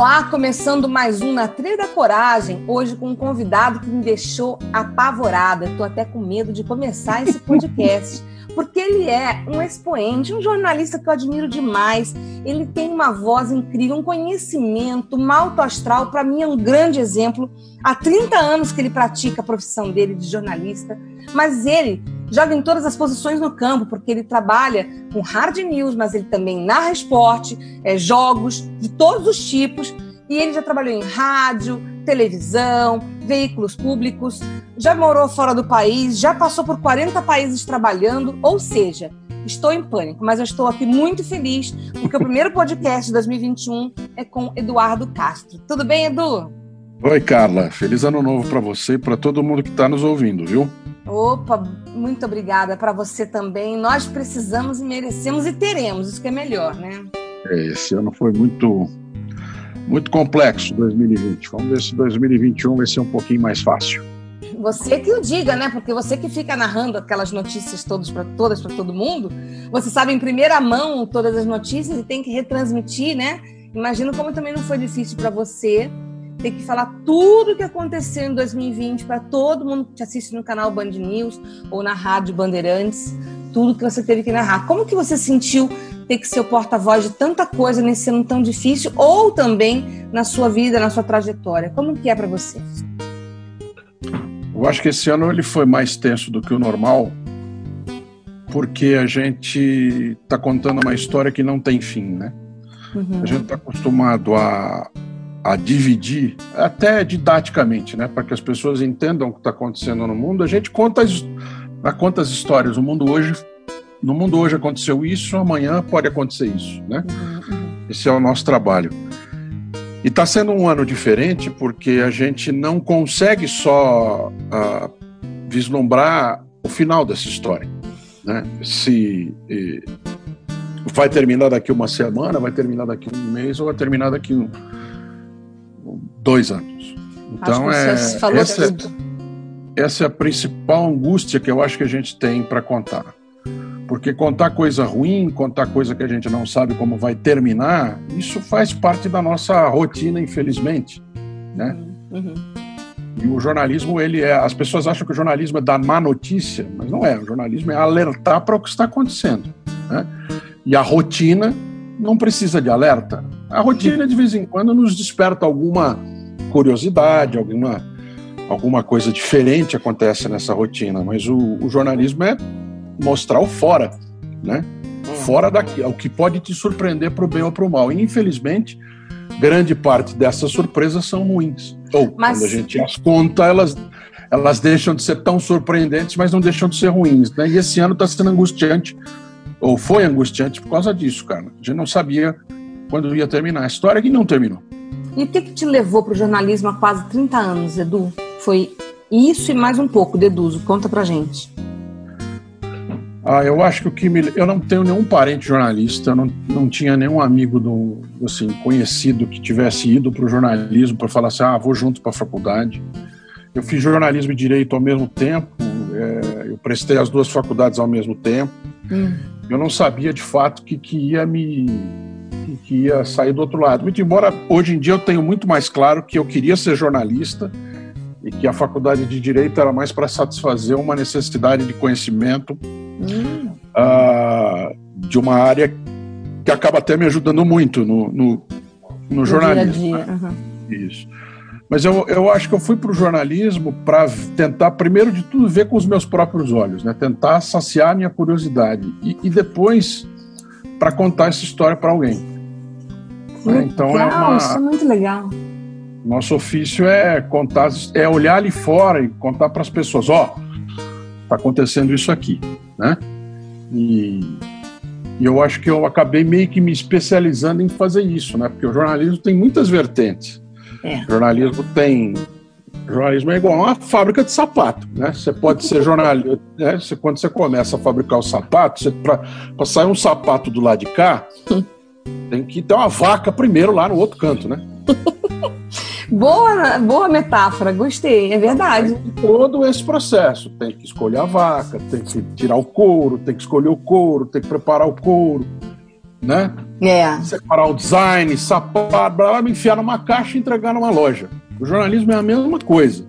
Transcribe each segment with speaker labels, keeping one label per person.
Speaker 1: Olá, começando mais um Na Trilha da Coragem, hoje com um convidado que me deixou apavorada. Estou até com medo de começar esse podcast, porque ele é um expoente, um jornalista que eu admiro demais. Ele tem uma voz incrível, um conhecimento, uma alto astral. Para mim é um grande exemplo. Há 30 anos que ele pratica a profissão dele de jornalista, mas ele joga em todas as posições no campo, porque ele trabalha com hard news, mas ele também narra esporte, é, jogos de todos os tipos, e ele já trabalhou em rádio, televisão, veículos públicos, já morou fora do país, já passou por 40 países trabalhando, ou seja, estou em pânico, mas eu estou aqui muito feliz, porque o primeiro podcast de 2021 é com Eduardo Castro. Tudo bem, Edu?
Speaker 2: Oi, Carla. Feliz ano novo para você e para todo mundo que está nos ouvindo, viu?
Speaker 1: Opa, muito obrigada para você também. Nós precisamos e merecemos e teremos, isso que é melhor, né?
Speaker 2: É, esse ano foi muito muito complexo 2020. Vamos ver se 2021 vai ser um pouquinho mais fácil.
Speaker 1: Você que o diga, né? Porque você que fica narrando aquelas notícias todas para todas para todo mundo, você sabe em primeira mão todas as notícias e tem que retransmitir, né? Imagino como também não foi difícil para você ter que falar tudo o que aconteceu em 2020 para todo mundo que te assiste no canal Band News ou na rádio Bandeirantes, tudo que você teve que narrar. Como que você sentiu ter que ser o porta-voz de tanta coisa nesse ano tão difícil ou também na sua vida, na sua trajetória? Como que é para você?
Speaker 2: Eu acho que esse ano ele foi mais tenso do que o normal, porque a gente está contando uma história que não tem fim, né? Uhum. A gente está acostumado a, a dividir, até didaticamente, né, para que as pessoas entendam o que está acontecendo no mundo. A gente conta as, conta as histórias. O mundo hoje, no mundo hoje aconteceu isso, amanhã pode acontecer isso, né? Uhum, uhum. Esse é o nosso trabalho. E está sendo um ano diferente porque a gente não consegue só uh, vislumbrar o final dessa história, né? Se vai terminar daqui uma semana, vai terminar daqui um mês ou vai terminar daqui um dois anos. Então é essa, é, essa é a principal angústia que eu acho que a gente tem para contar. Porque contar coisa ruim, contar coisa que a gente não sabe como vai terminar, isso faz parte da nossa rotina, infelizmente, né? Uhum. E o jornalismo, ele é. As pessoas acham que o jornalismo é dar má notícia, mas não é. O jornalismo é alertar para o que está acontecendo. Né? E a rotina não precisa de alerta. A rotina, de vez em quando, nos desperta alguma curiosidade, alguma, alguma coisa diferente acontece nessa rotina, mas o, o jornalismo é mostrar o fora, né? Hum. Fora daqui, o que pode te surpreender para o bem ou para o mal. E, infelizmente, grande parte dessas surpresas são ruins. Ou, mas... quando a gente as conta, elas, elas deixam de ser tão surpreendentes, mas não deixam de ser ruins. Né? E esse ano está sendo angustiante, ou foi angustiante por causa disso, cara. A gente não sabia quando ia terminar. A história que não terminou.
Speaker 1: E o que, que te levou para o jornalismo há quase 30 anos, Edu? Foi isso e mais um pouco, Deduzo. Conta pra gente.
Speaker 2: Ah, eu acho que o que me... Eu não tenho nenhum parente jornalista, não, não tinha nenhum amigo do, assim, conhecido que tivesse ido para o jornalismo para falar assim, ah, vou junto para a faculdade. Eu fiz jornalismo e direito ao mesmo tempo, é, eu prestei as duas faculdades ao mesmo tempo. Hum. Eu não sabia de fato o que, que ia me que ia sair do outro lado. Muito embora hoje em dia eu tenho muito mais claro que eu queria ser jornalista e que a faculdade de direito era mais para satisfazer uma necessidade de conhecimento hum. uh, de uma área que acaba até me ajudando muito no, no, no jornalismo. Dia dia. Uhum. Isso. Mas eu, eu acho que eu fui para o jornalismo para tentar, primeiro de tudo, ver com os meus próprios olhos, né? tentar saciar a minha curiosidade e, e depois para contar essa história para alguém.
Speaker 1: Legal, então é uma, isso é muito legal.
Speaker 2: Nosso ofício é contar, é olhar ali fora e contar para as pessoas, ó, oh, tá acontecendo isso aqui, né? E, E eu acho que eu acabei meio que me especializando em fazer isso, né? Porque o jornalismo tem muitas vertentes. É. O jornalismo tem jornalismo é igual a uma fábrica de sapato, né? Você pode ser jornalista, né? Você, quando você começa a fabricar o sapato, para sair um sapato do lado de cá, tem que ter uma vaca primeiro lá no outro canto, né?
Speaker 1: boa, boa metáfora, gostei, é verdade.
Speaker 2: todo esse processo, tem que escolher a vaca, tem que tirar o couro, tem que escolher o couro, tem que preparar o couro, né?
Speaker 1: É.
Speaker 2: Separar o design, sapato, blá, blá, enfiar numa caixa e entregar numa loja. O jornalismo é a mesma coisa,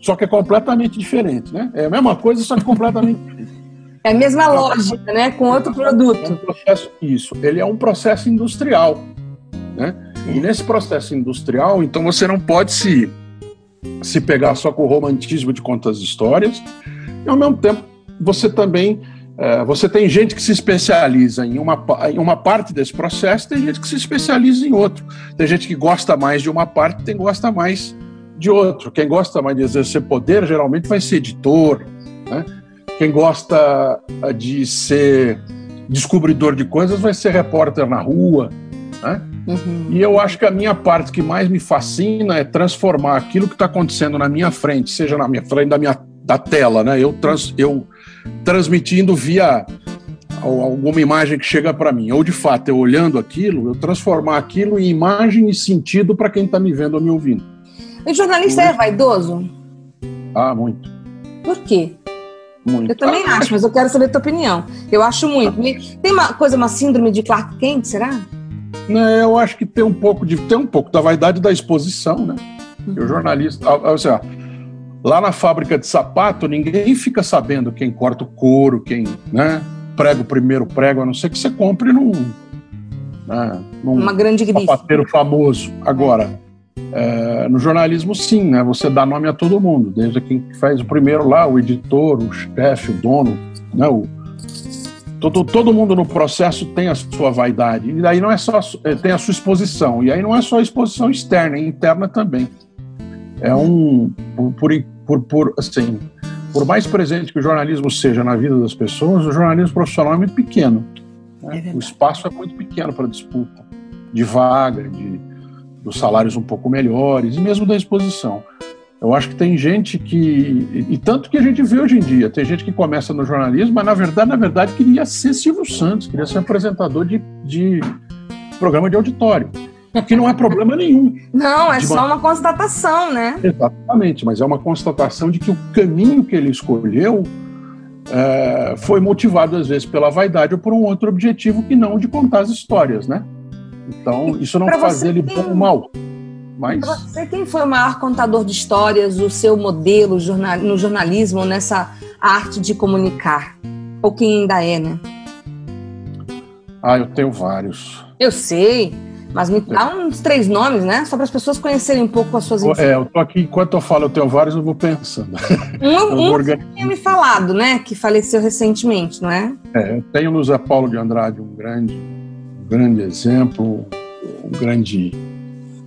Speaker 2: só que é completamente diferente, né? É a mesma coisa, só que completamente diferente.
Speaker 1: É a mesma lógica, né? Com outro produto. É
Speaker 2: um processo, isso. Ele é um processo industrial, né? E nesse processo industrial, então você não pode se se pegar só com o romantismo de contar as histórias. E ao mesmo tempo, você também é, você tem gente que se especializa em uma, em uma parte desse processo, tem gente que se especializa em outro. Tem gente que gosta mais de uma parte, tem gosta mais de outro. Quem gosta mais de exercer poder geralmente vai ser editor, né? Quem gosta eh, de ser descobridor de coisas vai ser repórter na rua, né? Uhum. E eu acho que a minha parte que mais me fascina é transformar aquilo que está acontecendo na minha frente, seja na minha frente da minha da tela, né? Eu, trans, eu transmitindo via alguma imagem que chega para mim, ou de fato eu olhando aquilo, eu transformar aquilo em imagem e sentido para quem está me vendo ou me ouvindo.
Speaker 1: O jornalista é vaidoso?
Speaker 2: Ah, muito.
Speaker 1: Por quê? Muito. Eu também ah, acho, mas eu quero saber a tua opinião. Eu acho muito. Tem uma coisa, uma síndrome de Clark Kent, será?
Speaker 2: Não, eu acho que tem um pouco de tem um pouco da vaidade da exposição, né? Uhum. O jornalista, ou seja, Lá na fábrica de sapato, ninguém fica sabendo quem corta o couro, quem né, prega o primeiro prego, a não ser que você compre num,
Speaker 1: né, num Uma grande
Speaker 2: sapateiro famoso. Agora, é, no jornalismo, sim, né, você dá nome a todo mundo, desde quem faz o primeiro lá, o editor, o chefe, o dono, né, o, todo, todo mundo no processo tem a sua vaidade. E daí não é só é, tem a sua exposição. E aí não é só a exposição externa, é interna também é um por, por, por, assim por mais presente que o jornalismo seja na vida das pessoas, o jornalismo profissional é muito pequeno. Né? É o espaço é muito pequeno para disputa de vaga, de dos salários um pouco melhores e mesmo da exposição. Eu acho que tem gente que e tanto que a gente vê hoje em dia, tem gente que começa no jornalismo, mas na verdade, na verdade queria ser Silvio Santos, queria ser apresentador de, de programa de auditório que não é problema nenhum.
Speaker 1: Não, é só uma constatação, né?
Speaker 2: Exatamente, mas é uma constatação de que o caminho que ele escolheu é, foi motivado às vezes pela vaidade ou por um outro objetivo que não de contar as histórias, né? Então, isso não faz dele bom ou mal. Mas...
Speaker 1: você, quem foi o maior contador de histórias, o seu modelo no jornalismo, nessa arte de comunicar? Ou quem ainda é, né?
Speaker 2: Ah, eu tenho vários.
Speaker 1: Eu sei. Mas me dá uns três nomes, né? Só para as pessoas conhecerem um pouco as suas
Speaker 2: É, eu tô aqui, enquanto eu falo, eu tenho vários, eu vou pensando.
Speaker 1: Um, um tinha me falado, né? Que faleceu recentemente, não é?
Speaker 2: É, eu tenho no Zé Paulo de Andrade um grande, grande exemplo, um grande.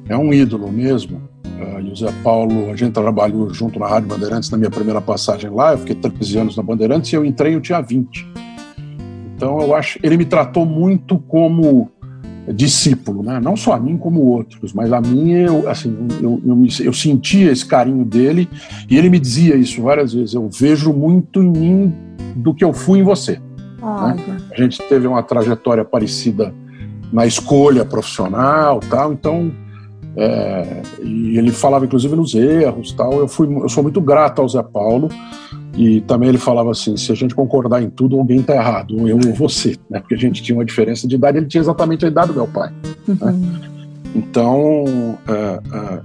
Speaker 2: É um ídolo mesmo. Uh, o Zé Paulo, a gente trabalhou junto na Rádio Bandeirantes na minha primeira passagem lá. Eu fiquei 13 anos na Bandeirantes e eu entrei, eu tinha 20. Então eu acho. Ele me tratou muito como discípulo, né? não só a mim como outros, mas a mim eu assim eu, eu, me, eu, sentia esse carinho dele e ele me dizia isso várias vezes. Eu vejo muito em mim do que eu fui em você. Né? A gente teve uma trajetória parecida na escolha profissional, tal. Então é, e ele falava inclusive nos erros, tal. Eu fui eu sou muito grato ao Zé Paulo e também ele falava assim: se a gente concordar em tudo, alguém está errado, eu ou você, né? Porque a gente tinha uma diferença de idade, ele tinha exatamente a idade do meu pai. Né? Uhum. Né? Então, é,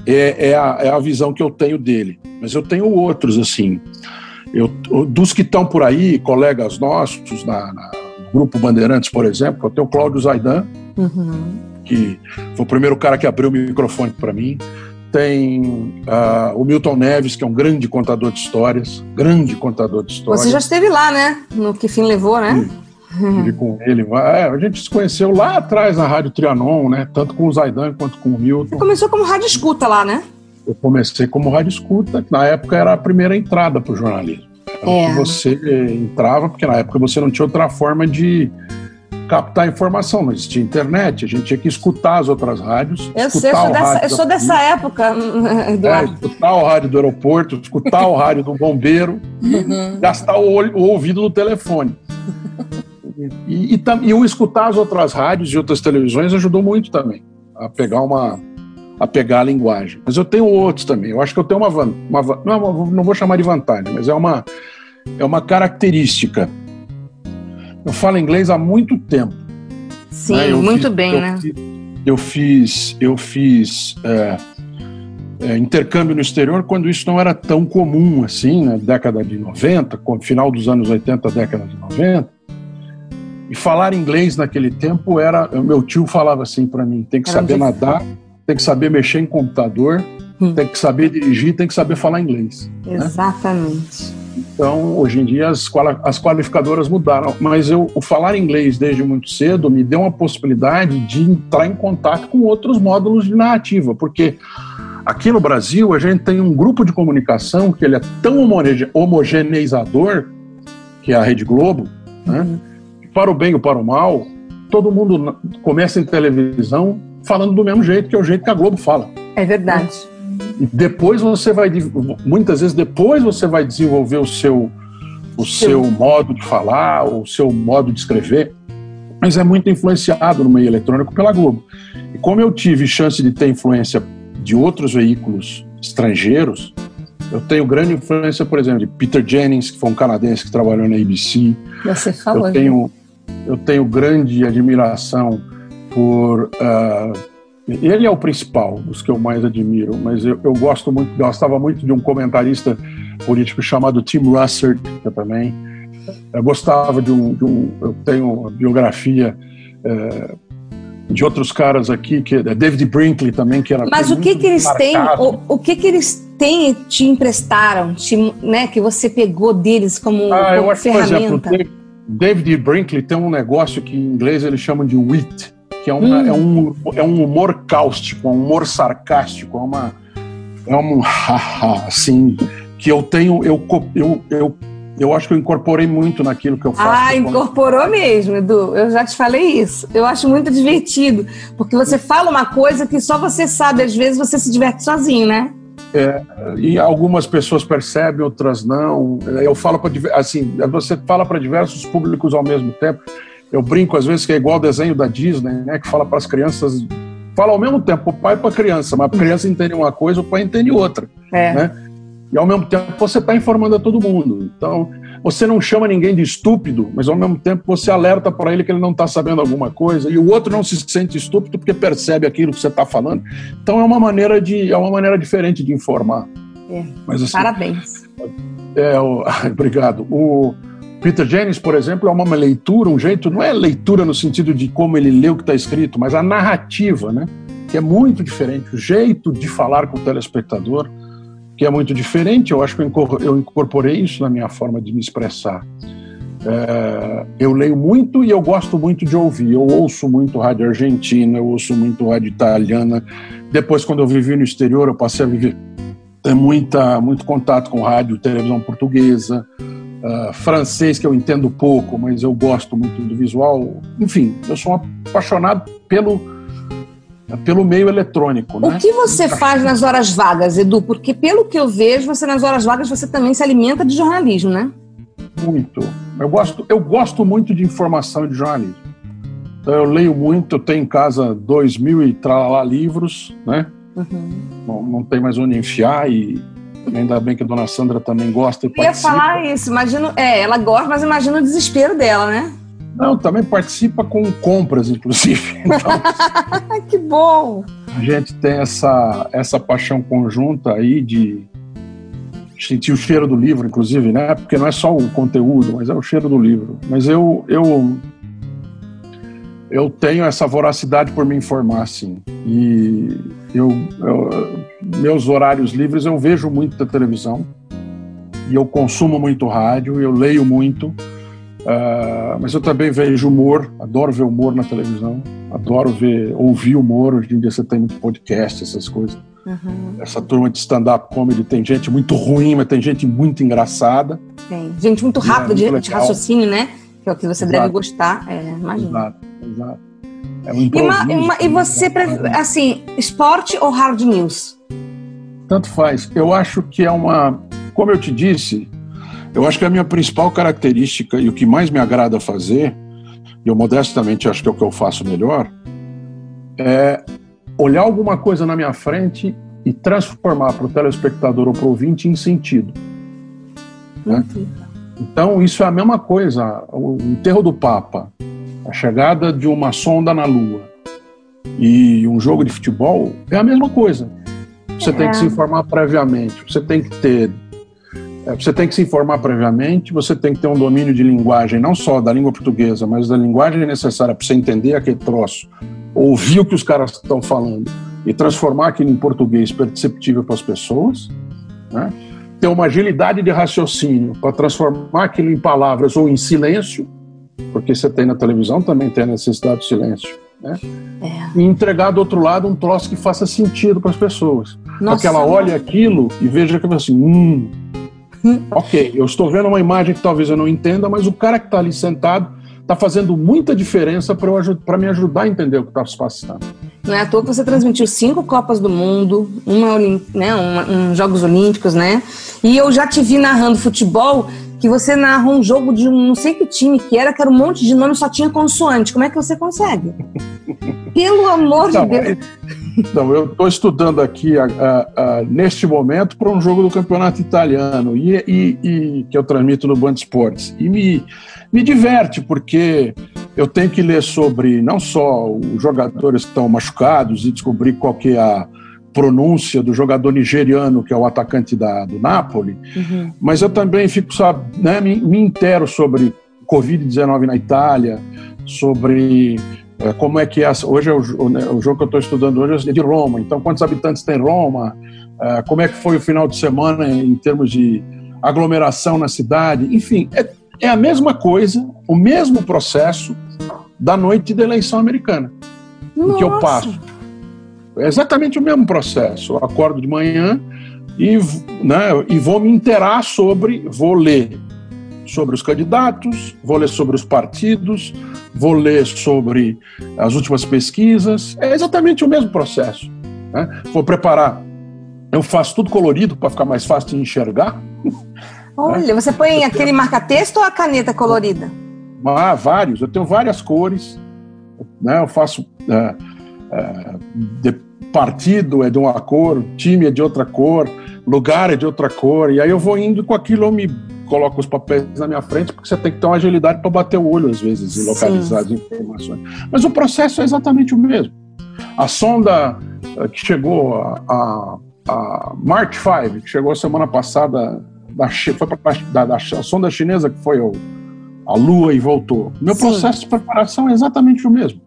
Speaker 2: é, é, a, é a visão que eu tenho dele. Mas eu tenho outros, assim. Eu, dos que estão por aí, colegas nossos, na, na, Grupo Bandeirantes, por exemplo, eu tenho o Cláudio Zaidan, uhum. que foi o primeiro cara que abriu o microfone para mim tem uh, o Milton Neves, que é um grande contador de histórias, grande contador de histórias.
Speaker 1: Você já esteve lá, né? No Que Fim Levou, né?
Speaker 2: Estive com ele. É, a gente se conheceu lá atrás na Rádio Trianon, né? Tanto com o Zaidan quanto com o Milton. Você
Speaker 1: começou como rádio escuta lá, né?
Speaker 2: Eu comecei como rádio escuta, que na época era a primeira entrada para o jornalismo. É. você entrava, porque na época você não tinha outra forma de captar informação, não existia internet, a gente tinha que escutar as outras rádios.
Speaker 1: Eu sei, eu sou, dessa, eu sou dessa época,
Speaker 2: Eduardo. É, escutar o rádio do aeroporto, escutar o rádio do bombeiro, uhum. gastar o, o, ouvido no telefone. E, e, e, o escutar as outras rádios e outras televisões ajudou muito também a pegar uma a pegar a linguagem. Mas eu tenho outros também. Eu acho que eu tenho uma, uma não, não vou chamar de vantagem, mas é uma é uma característica eu falo inglês há muito tempo.
Speaker 1: Sim, né? muito fiz, bem,
Speaker 2: eu
Speaker 1: né?
Speaker 2: Fiz, eu fiz, eu fiz é, é, intercâmbio no exterior quando isso não era tão comum assim, na né? década de 90, final dos anos 80, década de 90. E falar inglês naquele tempo era. Meu tio falava assim para mim: tem que era saber nadar, tem que saber mexer em computador, hum. tem que saber dirigir, tem que saber falar inglês.
Speaker 1: Né? Exatamente. Né?
Speaker 2: Então, hoje em dia, as, as qualificadoras mudaram. Mas eu, o falar inglês desde muito cedo me deu uma possibilidade de entrar em contato com outros módulos de narrativa, porque aqui no Brasil a gente tem um grupo de comunicação que ele é tão homogeneizador, que é a Rede Globo, né? Uhum. para o bem ou para o mal, todo mundo começa em televisão falando do mesmo jeito, que é o jeito que a Globo fala.
Speaker 1: É verdade.
Speaker 2: E depois você vai, muitas vezes depois você vai desenvolver o seu, o seu modo de falar, o seu modo de escrever, mas é muito influenciado no meio eletrônico pela Globo. E como eu tive chance de ter influência de outros veículos estrangeiros, eu tenho grande influência, por exemplo, de Peter Jennings, que foi um canadense que trabalhou na ABC.
Speaker 1: Você falou.
Speaker 2: Eu tenho, eu tenho grande admiração por uh, ele é o principal dos que eu mais admiro, mas eu, eu gosto muito, gostava muito de um comentarista político chamado Tim Russert, que eu também eu gostava de um, de um, eu tenho uma biografia é, de outros caras aqui, que é David Brinkley também, que era
Speaker 1: Mas o que que eles marcado. têm, o, o que que eles têm te emprestaram, te, né, que você pegou deles como, ah, como eu acho, ferramenta?
Speaker 2: Por exemplo, David Brinkley tem um negócio que em inglês eles chamam de wit, que é, hum. é, um, é um humor cáustico, é um humor sarcástico, é uma é um assim que eu tenho eu eu, eu eu acho que eu incorporei muito naquilo que eu faço.
Speaker 1: Ah, incorporou mesmo, Edu. Eu já te falei isso. Eu acho muito divertido, porque você fala uma coisa que só você sabe, às vezes você se diverte sozinho, né?
Speaker 2: É, e algumas pessoas percebem, outras não. Eu falo para assim, você fala para diversos públicos ao mesmo tempo. Eu brinco às vezes que é igual o desenho da Disney, né, que fala para as crianças, fala ao mesmo tempo, o pai para a criança, mas a criança entende uma coisa, o pai entende outra, é. né? E ao mesmo tempo você está informando a todo mundo. Então, você não chama ninguém de estúpido, mas ao mesmo tempo você alerta para ele que ele não está sabendo alguma coisa, e o outro não se sente estúpido porque percebe aquilo que você está falando. Então é uma maneira de é uma maneira diferente de informar.
Speaker 1: É. Mas, assim, Parabéns.
Speaker 2: É, o, obrigado. O, Peter Jennings, por exemplo, é uma leitura, um jeito, não é leitura no sentido de como ele lê o que está escrito, mas a narrativa, né? Que é muito diferente, o jeito de falar com o telespectador, que é muito diferente. Eu acho que eu incorporei isso na minha forma de me expressar. É, eu leio muito e eu gosto muito de ouvir. Eu ouço muito rádio argentina, eu ouço muito rádio italiana. Depois, quando eu vivi no exterior, eu passei a viver ter muita, muito contato com rádio, televisão portuguesa uh, francês que eu entendo pouco, mas eu gosto muito do visual. Enfim, eu sou um apaixonado pelo pelo meio eletrônico.
Speaker 1: O
Speaker 2: né?
Speaker 1: que você faz nas horas vagas, Edu? Porque pelo que eu vejo, você nas horas vagas você também se alimenta de jornalismo, né?
Speaker 2: Muito. Eu gosto, eu gosto muito de informação e de jornalismo. Então eu leio muito, eu tenho em casa dois mil e tralá livros, né? Uhum. Não, não tem mais onde enfiar e Ainda bem que a dona Sandra também gosta e
Speaker 1: Eu ia falar isso, imagino, é, ela gosta, mas imagina o desespero dela, né?
Speaker 2: Não, também participa com compras, inclusive.
Speaker 1: Então, que bom!
Speaker 2: A gente tem essa, essa paixão conjunta aí de sentir o cheiro do livro, inclusive, né? Porque não é só o conteúdo, mas é o cheiro do livro. Mas eu, eu, eu tenho essa voracidade por me informar, assim. E eu, eu meus horários livres eu vejo muito da televisão e eu consumo muito rádio, eu leio muito, uh, mas eu também vejo humor, adoro ver humor na televisão, adoro ver, ouvir humor. Hoje em dia você tem muito podcast, essas coisas. Uhum. Essa turma de stand-up comedy tem gente muito ruim, mas tem gente muito engraçada.
Speaker 1: Tem gente muito é rápida é de, de, raciocínio, né? que é o que você exato. deve gostar, é, imagina.
Speaker 2: Exato, exato.
Speaker 1: É um e, uma, uma, e você, assim, esporte ou hard news?
Speaker 2: Tanto faz. Eu acho que é uma. Como eu te disse, eu acho que a minha principal característica e o que mais me agrada fazer, e eu modestamente acho que é o que eu faço melhor, é olhar alguma coisa na minha frente e transformar para o telespectador ou para o ouvinte em sentido. Né? Então, isso é a mesma coisa. O enterro do Papa, a chegada de uma sonda na Lua e um jogo de futebol é a mesma coisa. Você é. tem que se informar previamente, você tem que ter. É, você tem que se informar previamente, você tem que ter um domínio de linguagem, não só da língua portuguesa, mas da linguagem necessária para você entender aquele troço, ouvir o que os caras estão falando e transformar aquilo em português perceptível para as pessoas, né? ter uma agilidade de raciocínio para transformar aquilo em palavras ou em silêncio, porque você tem na televisão também tem a necessidade de silêncio, né? É. E entregar do outro lado um troço que faça sentido para as pessoas. Para que ela olhe aquilo e veja que assim, hum, ok, eu estou vendo uma imagem que talvez eu não entenda, mas o cara que está ali sentado está fazendo muita diferença para me ajudar a entender o que está se passando.
Speaker 1: Não é à toa que você transmitiu cinco Copas do Mundo, uma, né, uma, um Jogos Olímpicos, né? E eu já te vi narrando futebol, que você narrou um jogo de um não sei que time que era, que era um monte de nome só tinha consoante. Como é que você consegue? Pelo amor não, de Deus.
Speaker 2: Então, eu estou estudando aqui a, a, a, neste momento para um jogo do campeonato italiano e, e, e, que eu transmito no Band Esportes. E me, me diverte, porque eu tenho que ler sobre não só os jogadores que estão machucados e descobrir qual que é a pronúncia do jogador nigeriano, que é o atacante da, do Napoli, uhum. mas eu também fico, sabe, né, me, me intero sobre Covid-19 na Itália, sobre é, como é que é, hoje é o, né, o jogo que eu estou estudando hoje é de Roma, então quantos habitantes tem Roma, é, como é que foi o final de semana em termos de aglomeração na cidade, enfim, é, é a mesma coisa, o mesmo processo da noite da eleição americana, Nossa. que eu passo. É exatamente o mesmo processo. Eu acordo de manhã e, né, e vou me inteirar sobre, vou ler sobre os candidatos, vou ler sobre os partidos, vou ler sobre as últimas pesquisas. É exatamente o mesmo processo. Né? Vou preparar. Eu faço tudo colorido para ficar mais fácil de enxergar.
Speaker 1: Olha, você põe aquele marca-texto ou a caneta colorida?
Speaker 2: Ah, vários. Eu tenho várias cores. Né? Eu faço. É, é, de, partido é de uma cor, time é de outra cor, lugar é de outra cor. E aí eu vou indo com aquilo, eu me coloca os papéis na minha frente, porque você tem que ter uma agilidade para bater o olho, às vezes, e localizar Sim. as informações. Mas o processo é exatamente o mesmo. A sonda eh, que chegou, a, a, a March 5, que chegou semana passada, da, foi pra, da, da, a sonda chinesa que foi ao, a Lua e voltou. Meu Sim. processo de preparação é exatamente o mesmo.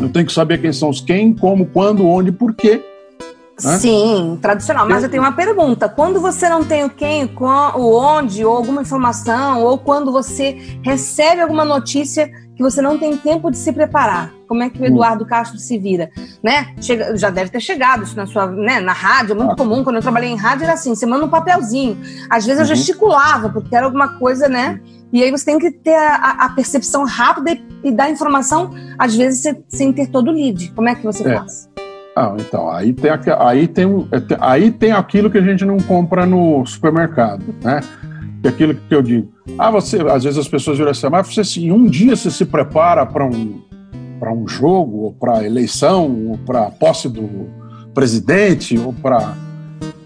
Speaker 2: Eu tenho que saber quem são os quem, como, quando, onde, por quê
Speaker 1: né? Sim, tradicional. Mas eu tenho uma pergunta. Quando você não tem o quem, o onde, ou alguma informação, ou quando você recebe alguma notícia que você não tem tempo de se preparar, como é que o hum. Eduardo Castro se vira? Né? Chega, já deve ter chegado isso na sua, né, na rádio, é muito ah. comum. Quando eu trabalhei em rádio era assim, você manda um papelzinho. Às vezes eu uhum. gesticulava, porque era alguma coisa, né? E aí você tem que ter a, a percepção rápida e, e dar informação, às vezes, sem ter todo o lead. Como é que você é. faz?
Speaker 2: Ah, então, aí tem, aí, tem, é, aí tem aquilo que a gente não compra no supermercado, né? Que é aquilo que eu digo. Ah, você, às vezes as pessoas viram assim, mas você, assim, um dia você se prepara para um, um jogo, ou para eleição, ou para posse do presidente, ou para.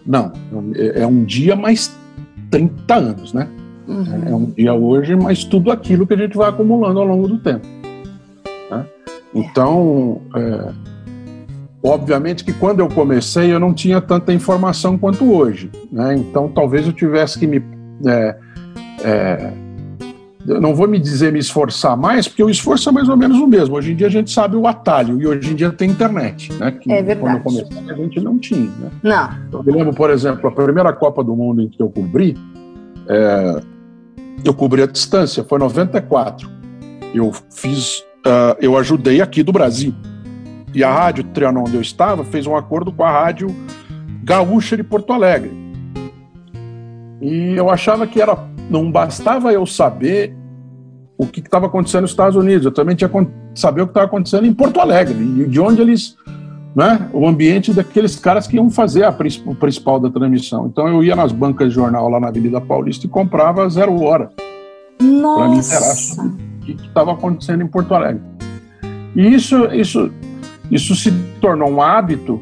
Speaker 2: Não, é, é um dia mais 30 anos, né? Uhum. É um dia hoje, mas tudo aquilo que a gente vai acumulando ao longo do tempo. Né? Então, é, Obviamente que quando eu comecei eu não tinha tanta informação quanto hoje, né? então talvez eu tivesse que me. É, é, eu não vou me dizer me esforçar mais, porque o esforço é mais ou menos o mesmo. Hoje em dia a gente sabe o atalho, e hoje em dia tem internet, né? Que
Speaker 1: é verdade.
Speaker 2: quando eu comecei a gente não tinha. Né?
Speaker 1: Não.
Speaker 2: Eu me lembro, por exemplo, a primeira Copa do Mundo em que eu cobri, é, eu cobri a distância, foi 94. Eu fiz, uh, eu ajudei aqui do Brasil. E a rádio Trianon, onde eu estava, fez um acordo com a rádio Gaúcha de Porto Alegre. E eu achava que era não bastava eu saber o que estava acontecendo nos Estados Unidos, eu também tinha que saber o que estava acontecendo em Porto Alegre, e de onde eles, né, o ambiente daqueles caras que iam fazer a, o principal da transmissão. Então eu ia nas bancas de jornal lá na Avenida Paulista e comprava zero hora.
Speaker 1: Para me interar
Speaker 2: o que estava acontecendo em Porto Alegre. E isso, isso, isso se tornou um hábito,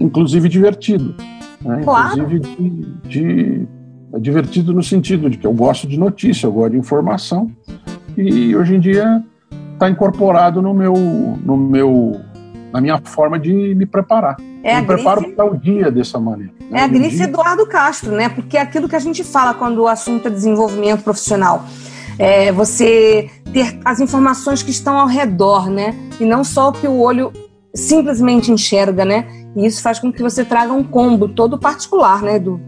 Speaker 2: inclusive divertido. Né?
Speaker 1: Claro.
Speaker 2: Inclusive de, de é divertido no sentido de que eu gosto de notícia, eu gosto de informação e hoje em dia está incorporado no meu, no meu, na minha forma de me preparar.
Speaker 1: É
Speaker 2: eu me preparo para o dia dessa maneira.
Speaker 1: Né? É a grife. Eduardo Castro, né? Porque é aquilo que a gente fala quando o assunto é desenvolvimento profissional. É você ter as informações que estão ao redor, né? E não só o que o olho simplesmente enxerga, né? E isso faz com que você traga um combo todo particular, né, Edu?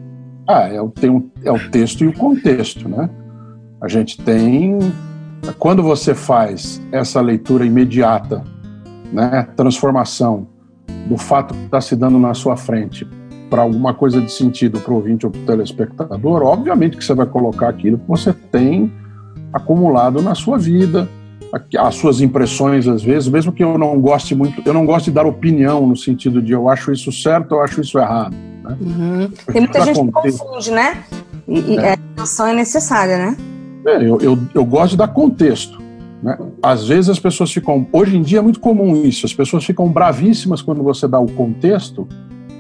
Speaker 2: Ah, é o, um, é o texto e o contexto, né? A gente tem. Quando você faz essa leitura imediata, né, transformação do fato que está se dando na sua frente para alguma coisa de sentido para o ouvinte ou para o telespectador, obviamente que você vai colocar aquilo que você tem acumulado na sua vida, as suas impressões às vezes, mesmo que eu não goste muito, eu não gosto de dar opinião no sentido de eu acho isso certo, eu acho isso errado. Né?
Speaker 1: Uhum. Tem muita gente que confunde, né? E, é. a atenção é necessária, né?
Speaker 2: É, eu, eu, eu gosto de dar contexto. Né? Às vezes as pessoas ficam. Hoje em dia é muito comum isso, as pessoas ficam bravíssimas quando você dá o contexto,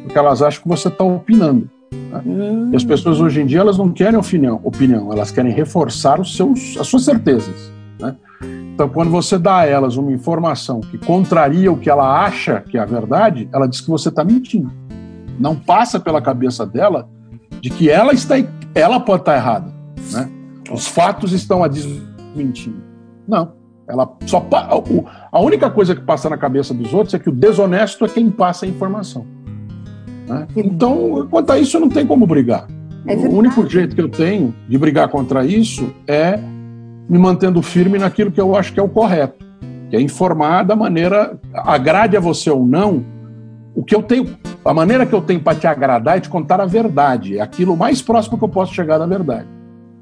Speaker 2: porque elas acham que você está opinando. Né? Hum. E as pessoas hoje em dia elas não querem opinião, opinião elas querem reforçar os seus, as suas certezas. Né? Então, quando você dá a elas uma informação que contraria o que ela acha que é a verdade, ela diz que você está mentindo não passa pela cabeça dela de que ela está ela pode estar errada, né? Os fatos estão a desmentir. Não, ela só a única coisa que passa na cabeça dos outros é que o desonesto é quem passa a informação. Né? Então, quanto a isso, não tem como brigar. É o único jeito que eu tenho de brigar contra isso é me mantendo firme naquilo que eu acho que é o correto, que é informar da maneira agrade a você ou não o que eu tenho, a maneira que eu tenho para te agradar é te contar a verdade, é aquilo mais próximo que eu posso chegar da verdade.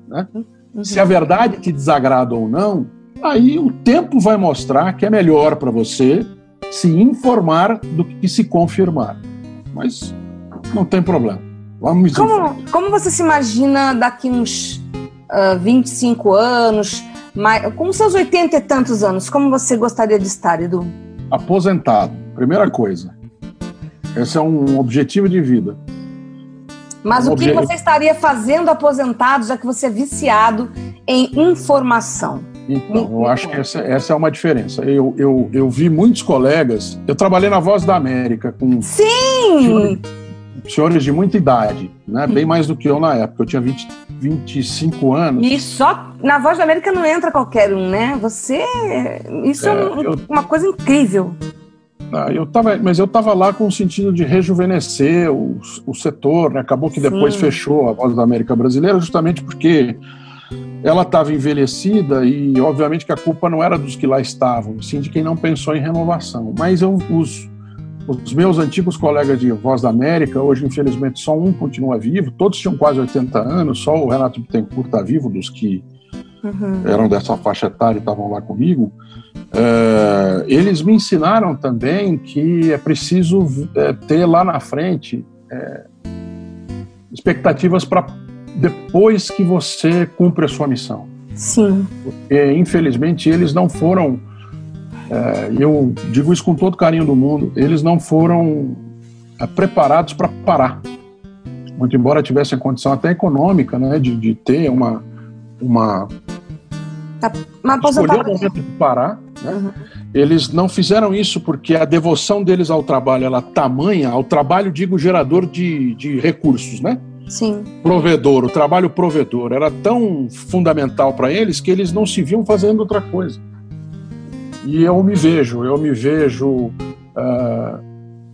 Speaker 2: Né? Uhum. Se a verdade te desagrada ou não, aí o tempo vai mostrar que é melhor para você se informar do que se confirmar. Mas não tem problema. Vamos
Speaker 1: como, como você se imagina daqui uns uh, ah, 25 anos, mais, com seus 80 e tantos anos, como você gostaria de estar, Edu?
Speaker 2: Aposentado, primeira coisa. Esse é um objetivo de vida.
Speaker 1: Mas um o que você estaria fazendo aposentado, já que você é viciado em informação?
Speaker 2: Então, eu acho que essa, essa é uma diferença. Eu, eu, eu vi muitos colegas. Eu trabalhei na Voz da América com.
Speaker 1: Sim!
Speaker 2: Senhores, de muita idade, né? bem mais do que eu na época. Eu tinha 20, 25 anos.
Speaker 1: E só na Voz da América não entra qualquer um, né? Você. Isso é, é eu, uma coisa incrível.
Speaker 2: Ah, eu tava, mas eu estava lá com o sentido de rejuvenescer o, o setor, né? acabou que depois Sim. fechou a Voz da América Brasileira, justamente porque ela estava envelhecida e, obviamente, que a culpa não era dos que lá estavam, sim de quem não pensou em renovação. Mas eu, os, os meus antigos colegas de Voz da América, hoje, infelizmente, só um continua vivo, todos tinham quase 80 anos, só o Renato Bittencourt está vivo, dos que uhum. eram dessa faixa etária e estavam lá comigo. É, eles me ensinaram também que é preciso é, ter lá na frente é, expectativas para depois que você cumpre a sua missão.
Speaker 1: Sim.
Speaker 2: Porque, infelizmente, eles não foram. É, eu digo isso com todo carinho do mundo, eles não foram é, preparados para parar. Muito embora tivessem condição até econômica né, de, de ter uma, uma
Speaker 1: Tá, uma
Speaker 2: o momento de parar. Né? Uhum. Eles não fizeram isso porque a devoção deles ao trabalho era tamanha, ao trabalho, digo, gerador de, de recursos, né?
Speaker 1: Sim.
Speaker 2: Provedor, o trabalho provedor era tão fundamental para eles que eles não se viam fazendo outra coisa. E eu me vejo, eu me vejo uh,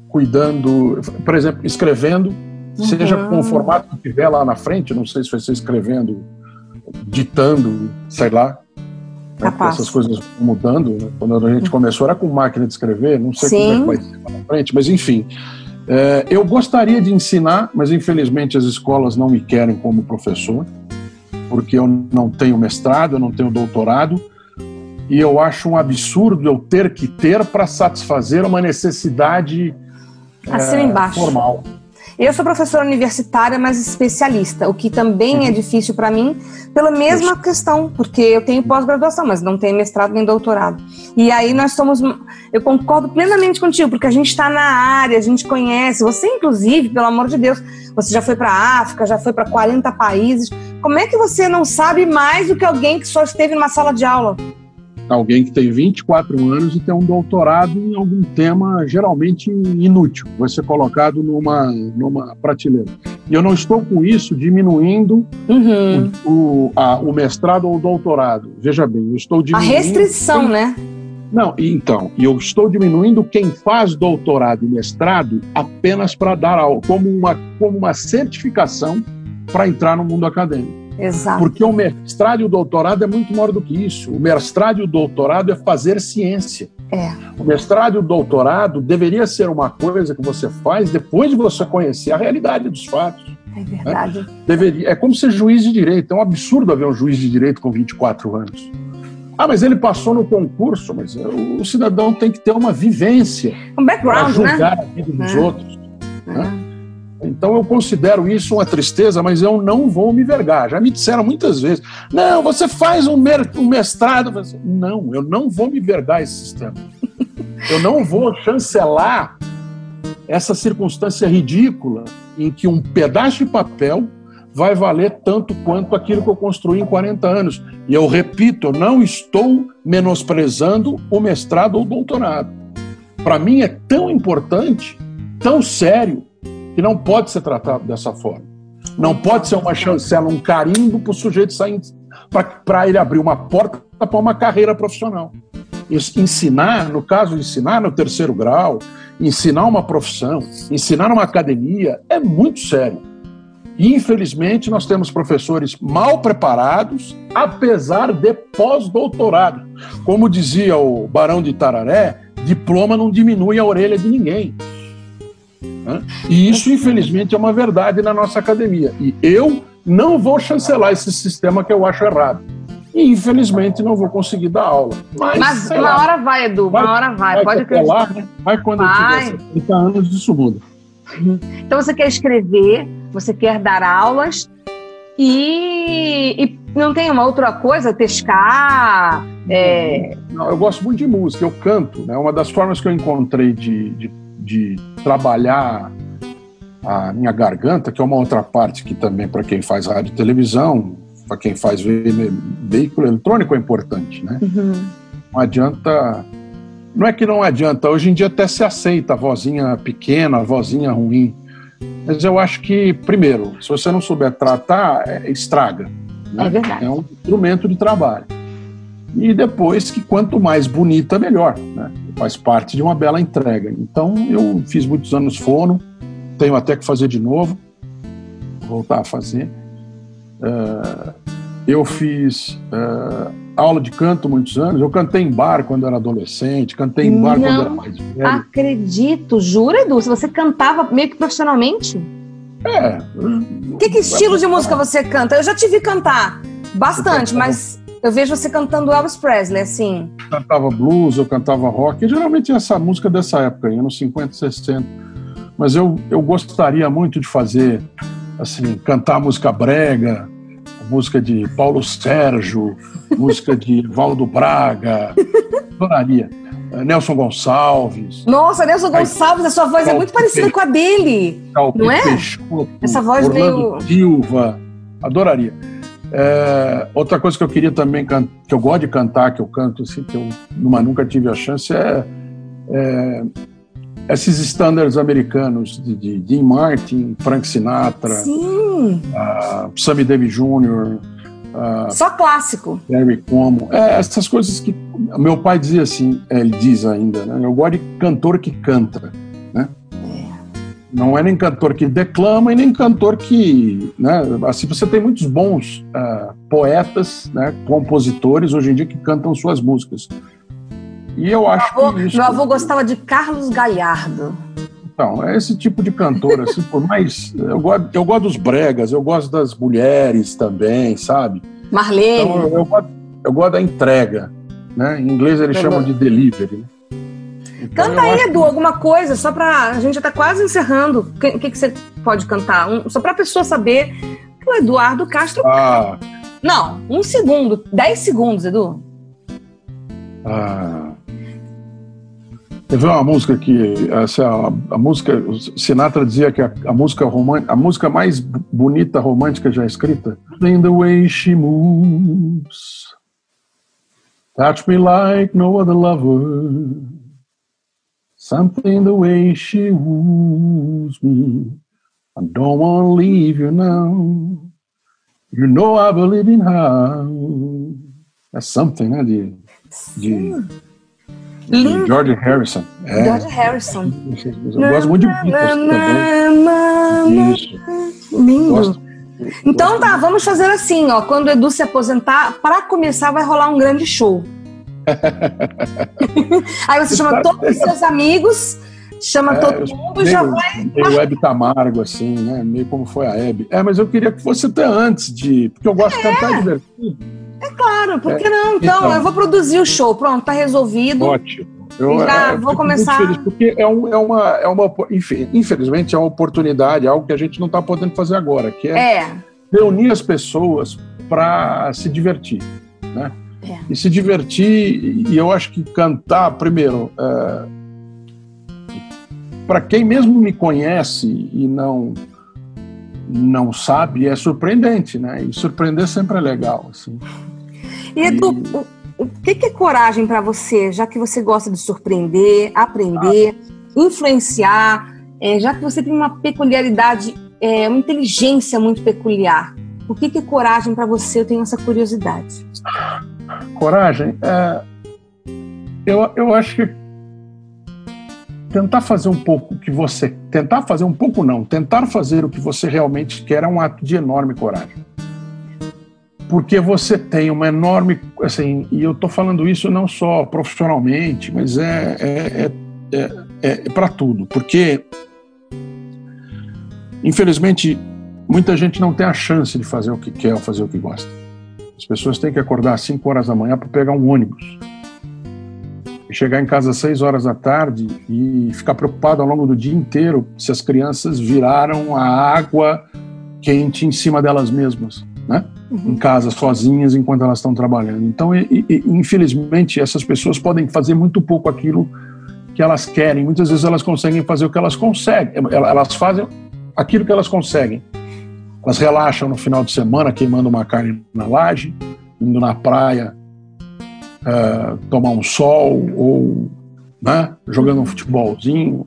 Speaker 2: cuidando, por exemplo, escrevendo, uhum. seja com o formato que tiver lá na frente, não sei se vai ser escrevendo, ditando, sei lá, né? Essas coisas mudando. Né? Quando a gente começou era com máquina de escrever, não sei Sim. como é que vai ser lá na frente, mas enfim. É, eu gostaria de ensinar, mas infelizmente as escolas não me querem como professor, porque eu não tenho mestrado, eu não tenho doutorado, e eu acho um absurdo eu ter que ter para satisfazer uma necessidade
Speaker 1: Assina é, embaixo.
Speaker 2: formal.
Speaker 1: Eu sou professora universitária, mas especialista, o que também uhum. é difícil para mim, pela mesma Isso. questão, porque eu tenho pós-graduação, mas não tenho mestrado nem doutorado. E aí nós somos. Eu concordo plenamente contigo, porque a gente está na área, a gente conhece. Você, inclusive, pelo amor de Deus, você já foi para a África, já foi para 40 países. Como é que você não sabe mais do que alguém que só esteve numa sala de aula?
Speaker 2: Alguém que tem 24 anos e tem um doutorado em algum tema geralmente inútil, vai ser colocado numa, numa prateleira. E eu não estou com isso diminuindo
Speaker 1: uhum.
Speaker 2: o, o, a, o, mestrado ou o doutorado. Veja bem, eu estou diminuindo.
Speaker 1: A restrição, quem... né?
Speaker 2: Não, então, eu estou diminuindo quem faz doutorado e mestrado apenas para dar como uma, como uma certificação para entrar no mundo acadêmico.
Speaker 1: Exato.
Speaker 2: Porque o mestrado e o doutorado é muito maior do que isso. O mestrado e o doutorado é fazer ciência.
Speaker 1: É.
Speaker 2: O mestrado e o doutorado deveria ser uma coisa que você faz depois de você conhecer a realidade dos fatos.
Speaker 1: É verdade.
Speaker 2: Né? Deveria, é como ser juiz de direito. É um absurdo haver um juiz de direito com 24 anos. Ah, mas ele passou no concurso, mas o cidadão tem que ter uma vivência.
Speaker 1: Um background,
Speaker 2: para julgar né? a vida dos é. outros. É. Né? Então eu considero isso uma tristeza, mas eu não vou me vergar. Já me disseram muitas vezes: não, você faz um, mestrado. Não, eu não vou me vergar esse sistema. Eu não vou chancelar essa circunstância ridícula em que um pedaço de papel vai valer tanto quanto aquilo que eu construí em 40 anos. E eu repito, eu não estou menosprezando o mestrado ou o doutorado. Para mim é tão importante, tão sério, que não pode ser tratado dessa forma. Não pode ser uma chancela, um carimbo para o sujeito sair, para ele abrir uma porta para uma carreira profissional. Ensinar, no caso, ensinar no terceiro grau, ensinar uma profissão, ensinar uma academia, é muito sério. Infelizmente, nós temos professores mal preparados, apesar de pós-doutorado. Como dizia o Barão de Tararé, diploma não diminui a orelha de ninguém. Né? E isso, infelizmente, é uma verdade na nossa academia. E eu não vou chancelar esse sistema que eu acho errado. E, infelizmente, não vou conseguir dar aula. Mas,
Speaker 1: Mas uma lá, hora vai, Edu, uma hora vai. vai Pode acreditar. Lá,
Speaker 2: né? Vai quando vai. eu tiver 70 anos, isso muda.
Speaker 1: Então, você quer escrever, você quer dar aulas e, e não tem uma outra coisa, pescar? É...
Speaker 2: Não, eu gosto muito de música, eu canto. Né? Uma das formas que eu encontrei de, de de trabalhar a minha garganta, que é uma outra parte que também, para quem faz rádio e televisão, para quem faz veículo eletrônico, é importante, né?
Speaker 1: Uhum.
Speaker 2: Não adianta. Não é que não adianta, hoje em dia até se aceita a vozinha pequena, a vozinha ruim. Mas eu acho que, primeiro, se você não souber tratar, é, estraga.
Speaker 1: Né? É verdade.
Speaker 2: É um instrumento de trabalho. E depois que quanto mais bonita, melhor. Né? faz parte de uma bela entrega. Então, eu fiz muitos anos fono, tenho até que fazer de novo, voltar a fazer. Uh, eu fiz uh, aula de canto muitos anos, eu cantei em bar quando era adolescente, cantei em bar
Speaker 1: Não
Speaker 2: quando era mais velho.
Speaker 1: acredito, jura, Edu? Se você cantava meio que profissionalmente?
Speaker 2: É.
Speaker 1: Que, que estilo de música você canta? Eu já te vi cantar bastante, mas eu vejo você cantando Elvis Presley, assim.
Speaker 2: Eu cantava blues, eu cantava rock, e geralmente essa música dessa época, anos 50, 60. Mas eu, eu gostaria muito de fazer, assim, cantar música brega, música de Paulo Sérgio, música de Valdo Braga, adoraria. Nelson Gonçalves.
Speaker 1: Nossa, Nelson Gonçalves, a sua voz é muito parecida com a dele. não é?
Speaker 2: Peixoto, Essa voz Orlando meio. Silva, adoraria. É, outra coisa que eu queria também que eu gosto de cantar, que eu canto assim, que eu nunca tive a chance, é, é esses standards americanos de, de Dean Martin, Frank Sinatra,
Speaker 1: uh,
Speaker 2: Sammy Davis Jr.,
Speaker 1: uh, só clássico.
Speaker 2: Harry Como. É, essas coisas que meu pai dizia assim, ele diz ainda, né? Eu gosto de cantor que canta. Não é nem cantor que declama e nem cantor que. Né, assim, você tem muitos bons uh, poetas, né, compositores hoje em dia que cantam suas músicas. E eu acho
Speaker 1: avô,
Speaker 2: que isso.
Speaker 1: Meu avô gostava de Carlos Galhardo.
Speaker 2: Então, é esse tipo de cantor, assim, por mais. Eu gosto, eu gosto dos bregas, eu gosto das mulheres também, sabe?
Speaker 1: Marlene. Então,
Speaker 2: eu, eu, gosto, eu gosto da entrega. Né? Em inglês eles chamam de delivery. Né?
Speaker 1: Então, Canta aí, Edu, alguma coisa, só pra. A gente já tá quase encerrando. O que, que, que, você pode cantar? Um, só pra pessoa saber que o Eduardo Castro.
Speaker 2: Ah.
Speaker 1: Não, um segundo, dez segundos, Edu.
Speaker 2: Ah. Teve uma música que essa, a, a música Sinatra dizia que a, a música romântica, a música mais bonita romântica já escrita. In the way she moves, touch me like no other lover. Something the way she woos me. I don't want to leave you now. You know I believe in how. That's something, né? De, de
Speaker 1: Lindo.
Speaker 2: George Harrison.
Speaker 1: É. George Harrison.
Speaker 2: Eu gosto muito de Beatles também. Isso.
Speaker 1: Lindo. Gosto. Então tá, vamos fazer assim, ó. Quando o Edu se aposentar, para começar vai rolar um grande show. Aí você chama todos os seus amigos, chama é, todo mundo e já vai.
Speaker 2: Meio Hebe Camargo, assim, né? Meio como foi a Hebe. É, mas eu queria que fosse até antes de. Porque eu gosto é. de cantar divertido.
Speaker 1: É claro, por que é, não? Então, então, eu vou produzir o show. Pronto, tá resolvido.
Speaker 2: Ótimo.
Speaker 1: Eu, já é, vou começar.
Speaker 2: Feliz, porque é, um, é, uma, é uma. Infelizmente, é uma oportunidade, algo que a gente não está podendo fazer agora, que é, é. reunir as pessoas para se divertir. Né? É. E se divertir, e eu acho que cantar, primeiro, é, para quem mesmo me conhece e não não sabe, é surpreendente, né? E surpreender sempre é legal, assim.
Speaker 1: E Edu, o, o que, é coragem para você, já que você gosta de surpreender, aprender, ah. influenciar, é, já que você tem uma peculiaridade, é, uma inteligência muito peculiar? O que, que é coragem para você? Eu tenho essa curiosidade.
Speaker 2: Coragem, é, eu, eu acho que tentar fazer um pouco o que você. Tentar fazer um pouco, não. Tentar fazer o que você realmente quer é um ato de enorme coragem porque você tem uma enorme, assim, e eu estou falando isso não só profissionalmente, mas é, é, é, é, é para tudo, porque infelizmente muita gente não tem a chance de fazer o que quer ou fazer o que gosta. As pessoas têm que acordar às 5 horas da manhã para pegar um ônibus e chegar em casa às 6 horas da tarde e ficar preocupado ao longo do dia inteiro se as crianças viraram a água quente em cima delas mesmas né? Uhum. Em casa, sozinhas, enquanto elas estão trabalhando. Então, e, e, infelizmente, essas pessoas podem fazer muito pouco aquilo que elas querem. Muitas vezes elas conseguem fazer o que elas conseguem. Elas fazem aquilo que elas conseguem. Elas relaxam no final de semana, queimando uma carne na laje, indo na praia uh, tomar um sol ou né, jogando um futebolzinho,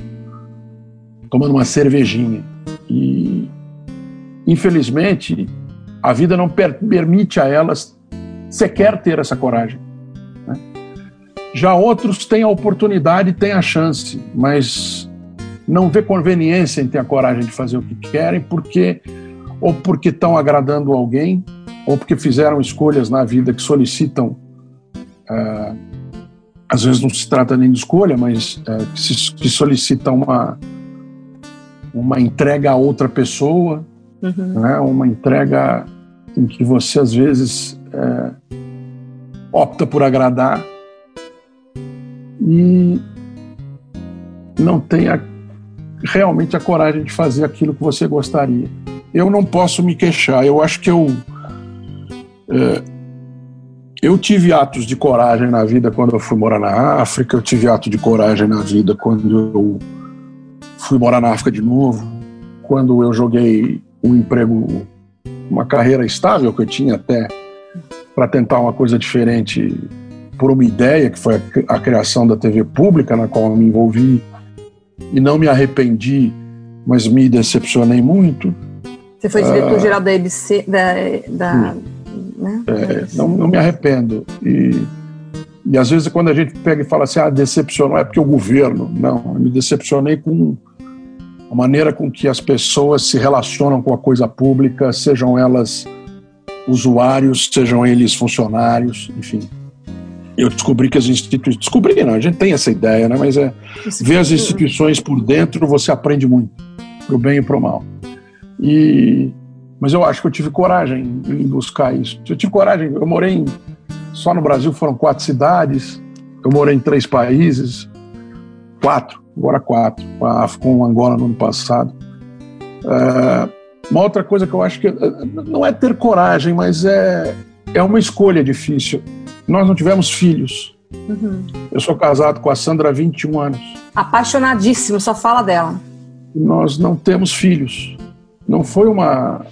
Speaker 2: tomando uma cervejinha. E, infelizmente, a vida não per permite a elas sequer ter essa coragem. Né? Já outros têm a oportunidade, têm a chance, mas não vê conveniência em ter a coragem de fazer o que querem, porque ou porque estão agradando alguém, ou porque fizeram escolhas na vida que solicitam. Uh, às vezes não se trata nem de escolha, mas uh, que, se, que solicitam uma, uma entrega a outra pessoa, uhum. né, uma entrega em que você às vezes é, opta por agradar e não tem a, realmente a coragem de fazer aquilo que você gostaria. Eu não posso me queixar. Eu acho que eu é, eu tive atos de coragem na vida quando eu fui morar na África. Eu tive ato de coragem na vida quando eu fui morar na África de novo. Quando eu joguei um emprego uma carreira estável que eu tinha até para tentar uma coisa diferente por uma ideia que foi a criação da TV pública na qual eu me envolvi e não me arrependi, mas me decepcionei muito.
Speaker 1: Você foi diretor-geral ah, da EBC, da, da né?
Speaker 2: é, não, não me arrependo e e às vezes quando a gente pega e fala assim, ah, decepcionou é porque o governo. Não, eu me decepcionei com a maneira com que as pessoas se relacionam com a coisa pública, sejam elas usuários, sejam eles funcionários, enfim. eu descobri que as instituições. Descobri, não, a gente tem essa ideia, né? Mas é. Ver as instituições por dentro, você aprende muito, pro bem e pro mal. E. Mas eu acho que eu tive coragem em buscar isso. Eu tive coragem, eu morei em. Só no Brasil foram quatro cidades, eu morei em três países, quatro, agora quatro, com Angola no ano passado. É, uma outra coisa que eu acho que não é ter coragem, mas é, é uma escolha difícil. Nós não tivemos filhos. Uhum. Eu sou casado com a Sandra há 21 anos.
Speaker 1: Apaixonadíssimo, só fala dela.
Speaker 2: Nós não temos filhos. Não foi uma.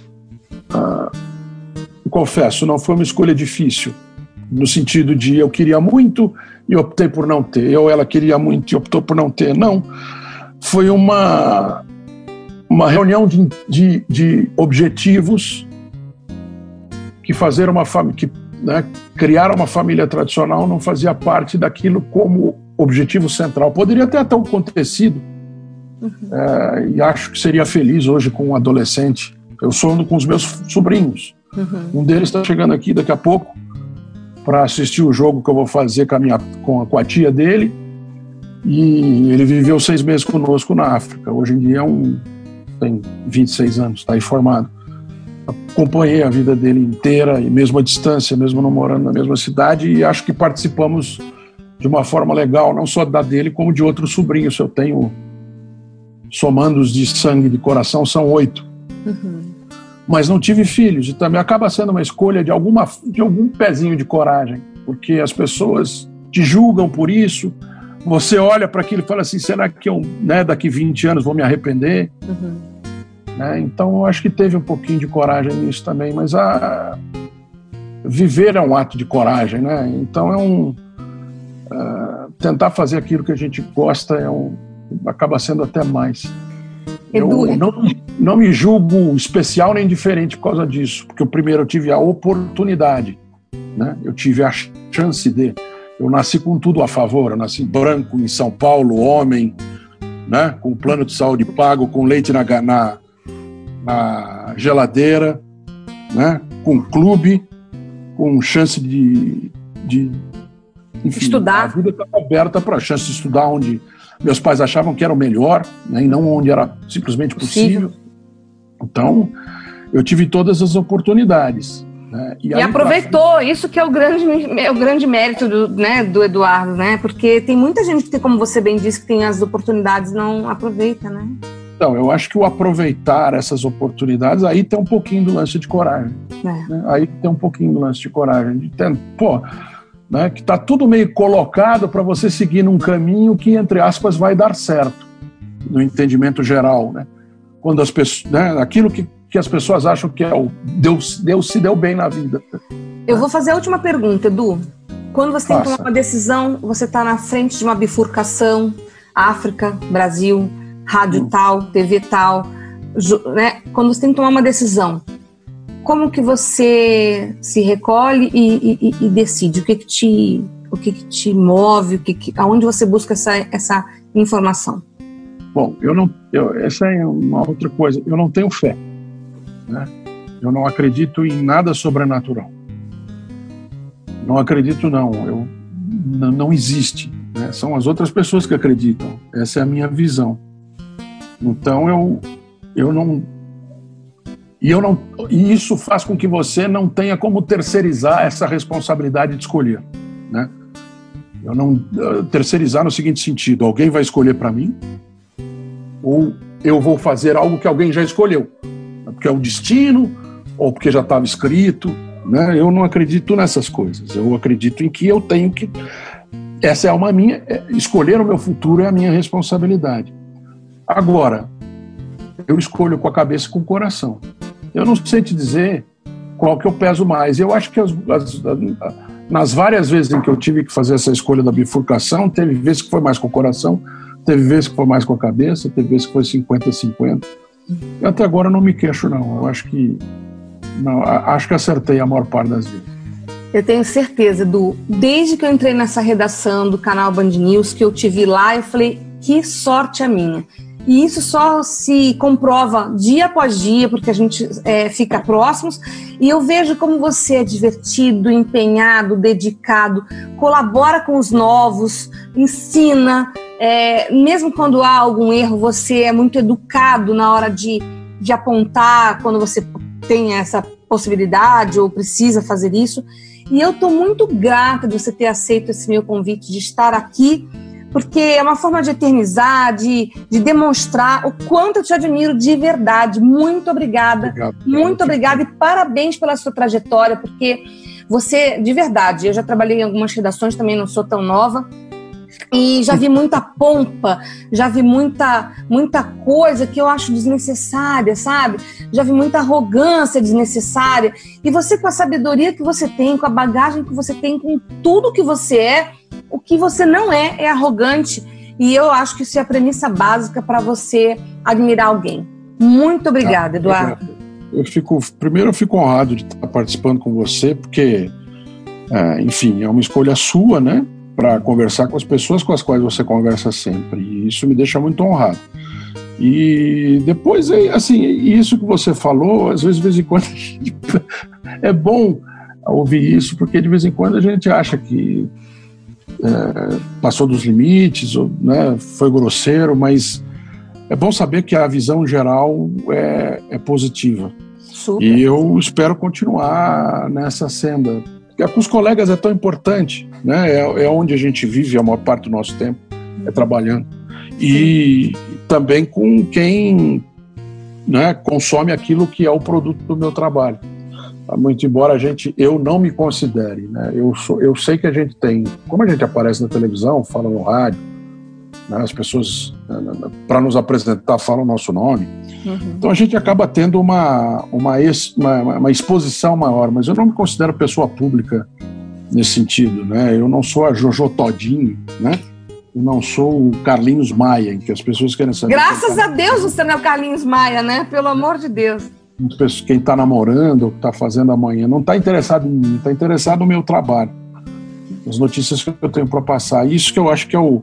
Speaker 2: Confesso, não foi uma escolha difícil. No sentido de eu queria muito e optei por não ter. Ou ela queria muito e optou por não ter. Não. Foi uma, uma reunião de, de, de objetivos que fazer uma família. Né, criar uma família tradicional não fazia parte daquilo como objetivo central. Poderia ter até acontecido, uhum. é, e acho que seria feliz hoje com um adolescente. Eu sou com os meus sobrinhos. Uhum. Um deles está chegando aqui daqui a pouco para assistir o jogo que eu vou fazer com a, minha, com a, com a tia dele. E ele viveu seis meses conosco na África. Hoje em dia é um, tem 26 anos, está aí formado acompanhei a vida dele inteira e mesmo à distância, mesmo não morando na mesma cidade, e acho que participamos de uma forma legal, não só da dele, como de outros sobrinhos. Eu tenho, somando os de sangue de coração, são oito. Uhum. Mas não tive filhos, e também acaba sendo uma escolha de, alguma, de algum pezinho de coragem, porque as pessoas te julgam por isso. Você olha para aquilo e fala assim: será que eu, né, daqui 20 anos, vou me arrepender? Uhum né? Então, eu acho que teve um pouquinho de coragem nisso também, mas a viver é um ato de coragem, né? Então, é um uh, tentar fazer aquilo que a gente gosta é um acaba sendo até mais. Eu não, não me julgo especial nem diferente por causa disso, porque o primeiro eu tive a oportunidade, né? Eu tive a chance de. Eu nasci com tudo a favor, eu nasci branco em São Paulo, homem, né? Com plano de saúde pago, com leite na, na, na geladeira, né? com clube, com chance de, de
Speaker 1: enfim, estudar.
Speaker 2: A vida estava aberta para a chance de estudar onde meus pais achavam que era o melhor, né? e não onde era simplesmente possível. Então, eu tive todas as oportunidades. Né?
Speaker 1: E, e aproveitou, pra... isso que é o grande, é o grande mérito do, né, do Eduardo, né? Porque tem muita gente que tem, como você bem disse, que tem as oportunidades não aproveita, né?
Speaker 2: Então, eu acho que o aproveitar essas oportunidades, aí tem um pouquinho do lance de coragem. É. Né? Aí tem um pouquinho do lance de coragem. De ter, pô, né, que tá tudo meio colocado para você seguir num caminho que, entre aspas, vai dar certo, no entendimento geral. Né? Quando as pessoas. Né, aquilo que, que as pessoas acham que é o Deus, Deus se deu bem na vida.
Speaker 1: Eu vou fazer a última pergunta, Edu. Quando você tem que tomar uma decisão, você está na frente de uma bifurcação, África, Brasil rádio hum. tal, TV tal, né? Quando você tem que tomar uma decisão, como que você se recolhe e, e, e decide? O que, que te o que, que te move? O que, que aonde você busca essa, essa informação?
Speaker 2: Bom, eu não, eu, essa é uma outra coisa. Eu não tenho fé, né? Eu não acredito em nada sobrenatural. Não acredito não. Eu não, existe. Né? São as outras pessoas que acreditam. Essa é a minha visão. Então eu, eu não. E, eu não, e isso faz com que você não tenha como terceirizar essa responsabilidade de escolher. Né? Eu não terceirizar no seguinte sentido: alguém vai escolher para mim, ou eu vou fazer algo que alguém já escolheu, porque é o destino, ou porque já estava escrito. Né? Eu não acredito nessas coisas. Eu acredito em que eu tenho que. Essa é uma minha. É, escolher o meu futuro é a minha responsabilidade. Agora, eu escolho com a cabeça e com o coração. Eu não sei te dizer qual que eu peso mais. Eu acho que as, as, nas várias vezes em que eu tive que fazer essa escolha da bifurcação, teve vezes que foi mais com o coração, teve vezes que foi mais com a cabeça, teve vezes que foi 50-50. E até agora eu não me queixo, não. Eu acho que não, acho que acertei a maior parte das vezes.
Speaker 1: Eu tenho certeza, do desde que eu entrei nessa redação do canal Band News, que eu te vi lá, eu falei, que sorte a minha E isso só se comprova dia após dia, porque a gente é, fica próximos. E eu vejo como você é divertido, empenhado, dedicado, colabora com os novos, ensina. É, mesmo quando há algum erro, você é muito educado na hora de, de apontar, quando você tem essa possibilidade ou precisa fazer isso. E eu estou muito grata de você ter aceito esse meu convite de estar aqui porque é uma forma de eternizar, de, de demonstrar o quanto eu te admiro de verdade. Muito obrigada, Obrigado. muito obrigada e parabéns pela sua trajetória, porque você, de verdade, eu já trabalhei em algumas redações, também não sou tão nova, e já vi muita pompa, já vi muita, muita coisa que eu acho desnecessária, sabe? Já vi muita arrogância desnecessária. E você, com a sabedoria que você tem, com a bagagem que você tem, com tudo que você é, o que você não é é arrogante. E eu acho que isso é a premissa básica para você admirar alguém. Muito obrigada, ah, Eduardo.
Speaker 2: Eu fico, primeiro, eu fico honrado de estar participando com você, porque, é, enfim, é uma escolha sua, né? Para conversar com as pessoas com as quais você conversa sempre. E isso me deixa muito honrado. E depois, assim, isso que você falou, às vezes, de vez em quando, é bom ouvir isso, porque de vez em quando a gente acha que é, passou dos limites, ou, né, foi grosseiro, mas é bom saber que a visão geral é, é positiva. Super. E eu espero continuar nessa senda. Com os colegas é tão importante, né? É, é, onde a gente vive a maior parte do nosso tempo, é trabalhando. E também com quem né, consome aquilo que é o produto do meu trabalho. Muito embora a gente, eu não me considere, né? Eu, sou, eu sei que a gente tem, como a gente aparece na televisão, fala no rádio, né? as pessoas, para nos apresentar, falam o nosso nome. Uhum. Então a gente acaba tendo uma, uma, uma, uma, exposição maior, mas eu não me considero pessoa pública nesse sentido, né? Eu não sou a Jojo Todinho, né? Eu não sou o Carlinhos Maia, em que as pessoas querem saber.
Speaker 1: Graças a Deus você não é o Carlinhos Maia, né? Pelo amor de Deus
Speaker 2: quem está namorando, está fazendo amanhã, não está interessado em mim, está interessado no meu trabalho, as notícias que eu tenho para passar. Isso que eu acho que é o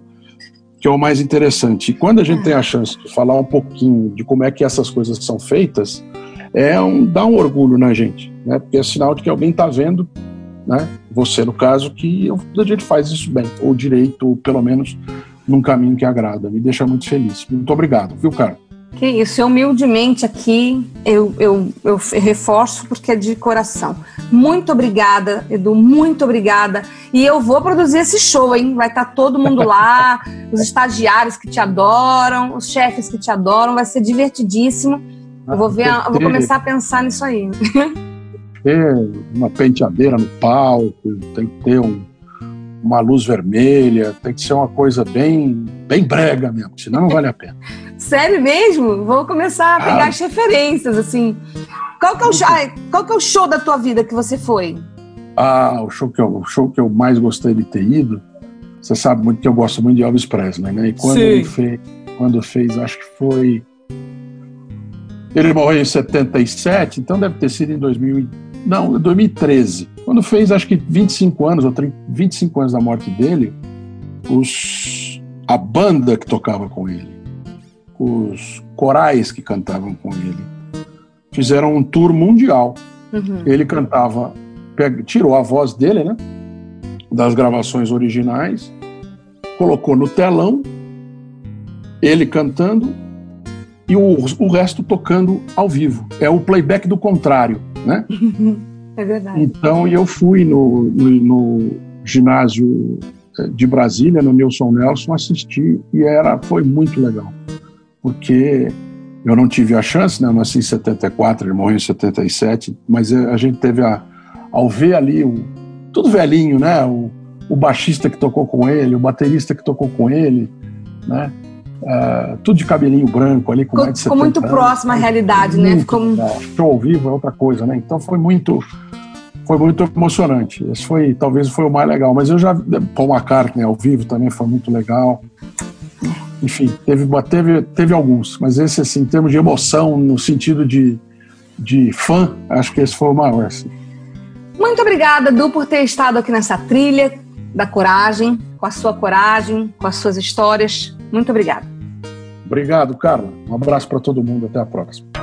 Speaker 2: que é o mais interessante. E quando a gente tem a chance de falar um pouquinho de como é que essas coisas são feitas, é um dá um orgulho na gente, né? Porque é sinal de que alguém está vendo, né? Você no caso que a gente faz isso bem, ou direito, ou pelo menos num caminho que agrada. Me deixa muito feliz. Muito obrigado, viu, cara?
Speaker 1: Que isso, humildemente aqui eu, eu, eu reforço porque é de coração. Muito obrigada, Edu, muito obrigada. E eu vou produzir esse show, hein? Vai estar tá todo mundo lá, os estagiários que te adoram, os chefes que te adoram, vai ser divertidíssimo. Eu vou ver, eu vou começar a pensar nisso aí.
Speaker 2: Ter uma penteadeira no palco, tem que ter um, uma luz vermelha, tem que ser uma coisa bem, bem brega mesmo, senão não vale a pena.
Speaker 1: Sério mesmo? Vou começar a pegar ah. as referências, assim. Qual que, é o show, qual que é o show da tua vida que você foi?
Speaker 2: Ah, o show que eu, o show que eu mais gostei de ter ido, você sabe muito que eu gosto muito de Elvis Presley, né? E quando Sim. ele fez, quando fez, acho que foi ele morreu em 77, então deve ter sido em 2000, não, 2013. Quando fez, acho que 25 anos ou 30, 25 anos da morte dele, os a banda que tocava com ele os corais que cantavam com ele. Fizeram um tour mundial. Uhum. Ele cantava, tirou a voz dele, né? Das gravações originais, colocou no telão, ele cantando e o, o resto tocando ao vivo. É o playback do contrário, né?
Speaker 1: É verdade.
Speaker 2: Então eu fui no, no, no ginásio eh, de Brasília, no Nilson Nelson, assisti e era, foi muito legal porque eu não tive a chance, né? Eu nasci em 74, ele morreu em 77, mas a gente teve a, ao ver ali o tudo velhinho, né? O, o baixista que tocou com ele, o baterista que tocou com ele, né? Uh, tudo de cabelinho branco ali, com ficou, mais de
Speaker 1: Ficou muito próximo à realidade, né? Ficou...
Speaker 2: Show ao vivo é outra coisa, né? Então foi muito foi muito emocionante. Esse foi, talvez foi o mais legal. Mas eu já Paul McCartney ao vivo também foi muito legal enfim, teve, teve, teve alguns, mas esse, assim, em termos de emoção, no sentido de, de fã, acho que esse foi o maior. Assim.
Speaker 1: Muito obrigada, Du, por ter estado aqui nessa trilha da coragem, com a sua coragem, com as suas histórias. Muito obrigada.
Speaker 2: Obrigado, Carla. Um abraço para todo mundo. Até a próxima.